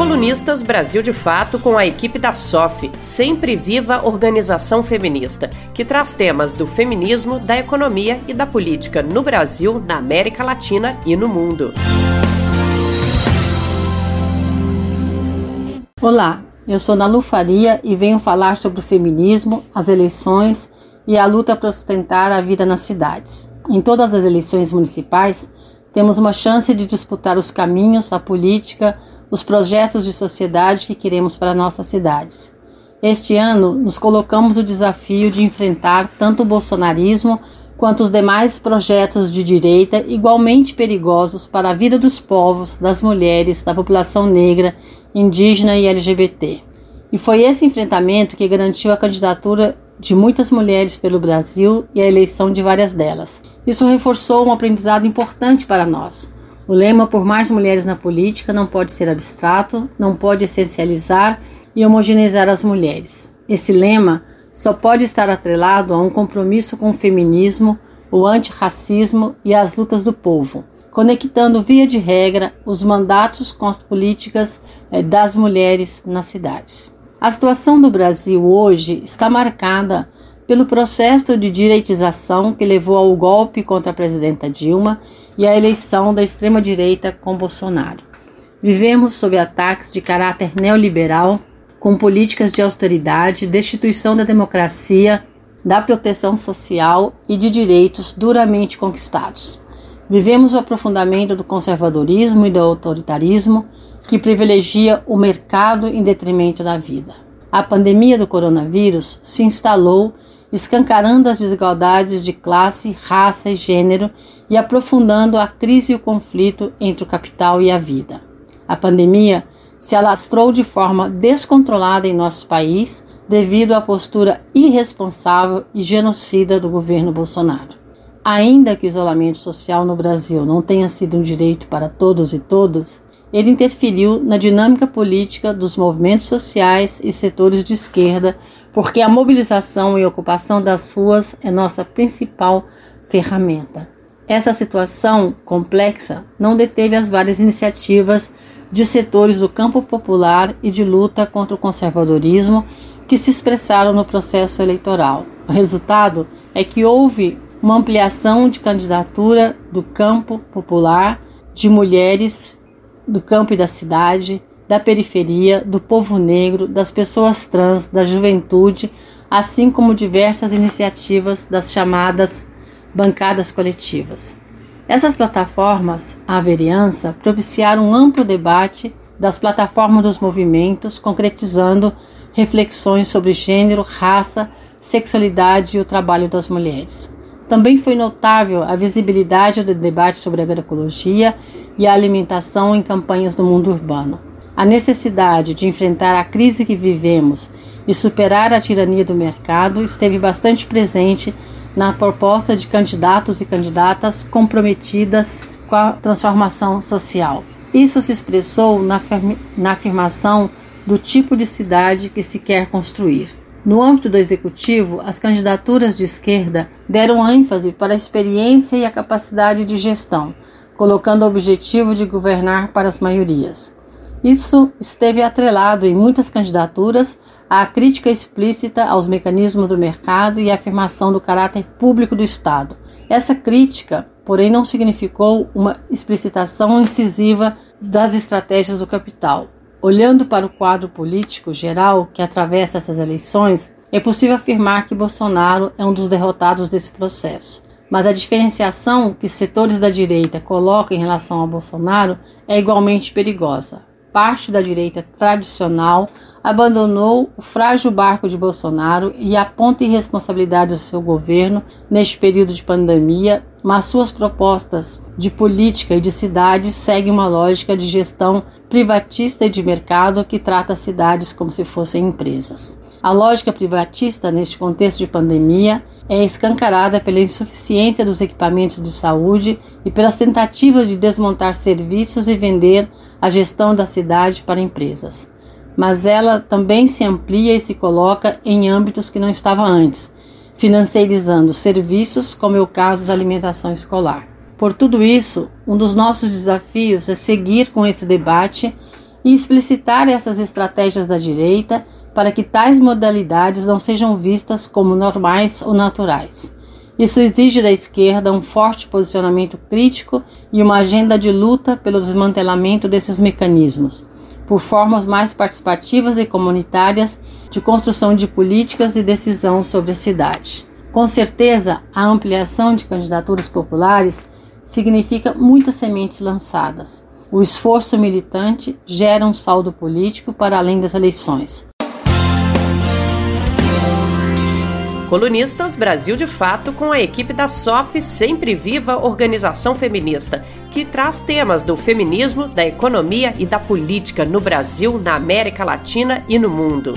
Colunistas Brasil de Fato com a equipe da SOF, Sempre Viva Organização Feminista, que traz temas do feminismo, da economia e da política no Brasil, na América Latina e no mundo. Olá, eu sou Nalu Faria e venho falar sobre o feminismo, as eleições e a luta para sustentar a vida nas cidades. Em todas as eleições municipais, temos uma chance de disputar os caminhos, a política, os projetos de sociedade que queremos para nossas cidades. Este ano, nos colocamos o desafio de enfrentar tanto o bolsonarismo quanto os demais projetos de direita igualmente perigosos para a vida dos povos, das mulheres, da população negra, indígena e LGBT. E foi esse enfrentamento que garantiu a candidatura de muitas mulheres pelo Brasil e a eleição de várias delas. Isso reforçou um aprendizado importante para nós o lema Por Mais Mulheres na Política não pode ser abstrato, não pode essencializar e homogeneizar as mulheres. Esse lema só pode estar atrelado a um compromisso com o feminismo, o antirracismo e as lutas do povo, conectando via de regra os mandatos com as políticas eh, das mulheres nas cidades. A situação do Brasil hoje está marcada pelo processo de direitização que levou ao golpe contra a presidenta Dilma e à eleição da extrema-direita com Bolsonaro. Vivemos sob ataques de caráter neoliberal, com políticas de austeridade, destituição da democracia, da proteção social e de direitos duramente conquistados. Vivemos o aprofundamento do conservadorismo e do autoritarismo que privilegia o mercado em detrimento da vida. A pandemia do coronavírus se instalou escancarando as desigualdades de classe, raça e gênero e aprofundando a crise e o conflito entre o capital e a vida. A pandemia se alastrou de forma descontrolada em nosso país devido à postura irresponsável e genocida do governo Bolsonaro. Ainda que o isolamento social no Brasil não tenha sido um direito para todos e todas, ele interferiu na dinâmica política dos movimentos sociais e setores de esquerda porque a mobilização e ocupação das ruas é nossa principal ferramenta. Essa situação complexa não deteve as várias iniciativas de setores do campo popular e de luta contra o conservadorismo que se expressaram no processo eleitoral. O resultado é que houve uma ampliação de candidatura do campo popular, de mulheres do campo e da cidade, da periferia, do povo negro, das pessoas trans, da juventude, assim como diversas iniciativas das chamadas bancadas coletivas. Essas plataformas, a vereança, propiciaram um amplo debate das plataformas dos movimentos, concretizando reflexões sobre gênero, raça, sexualidade e o trabalho das mulheres. Também foi notável a visibilidade do debate sobre agroecologia e a alimentação em campanhas do mundo urbano. A necessidade de enfrentar a crise que vivemos e superar a tirania do mercado esteve bastante presente na proposta de candidatos e candidatas comprometidas com a transformação social. Isso se expressou na, na afirmação do tipo de cidade que se quer construir. No âmbito do executivo, as candidaturas de esquerda deram ênfase para a experiência e a capacidade de gestão, colocando o objetivo de governar para as maiorias. Isso esteve atrelado em muitas candidaturas à crítica explícita aos mecanismos do mercado e à afirmação do caráter público do Estado. Essa crítica, porém, não significou uma explicitação incisiva das estratégias do capital. Olhando para o quadro político geral que atravessa essas eleições, é possível afirmar que Bolsonaro é um dos derrotados desse processo. Mas a diferenciação que setores da direita colocam em relação a Bolsonaro é igualmente perigosa parte da direita tradicional abandonou o frágil barco de Bolsonaro e aponta irresponsabilidade do seu governo neste período de pandemia, mas suas propostas de política e de cidade seguem uma lógica de gestão privatista e de mercado que trata as cidades como se fossem empresas. A lógica privatista neste contexto de pandemia é escancarada pela insuficiência dos equipamentos de saúde e pelas tentativas de desmontar serviços e vender a gestão da cidade para empresas. Mas ela também se amplia e se coloca em âmbitos que não estavam antes, financiarizando serviços, como é o caso da alimentação escolar. Por tudo isso, um dos nossos desafios é seguir com esse debate e explicitar essas estratégias da direita para que tais modalidades não sejam vistas como normais ou naturais. Isso exige da esquerda um forte posicionamento crítico e uma agenda de luta pelo desmantelamento desses mecanismos, por formas mais participativas e comunitárias de construção de políticas e decisão sobre a cidade. Com certeza, a ampliação de candidaturas populares significa muitas sementes lançadas. O esforço militante gera um saldo político para além das eleições. Colunistas Brasil de Fato com a equipe da SOF Sempre Viva Organização Feminista, que traz temas do feminismo, da economia e da política no Brasil, na América Latina e no mundo.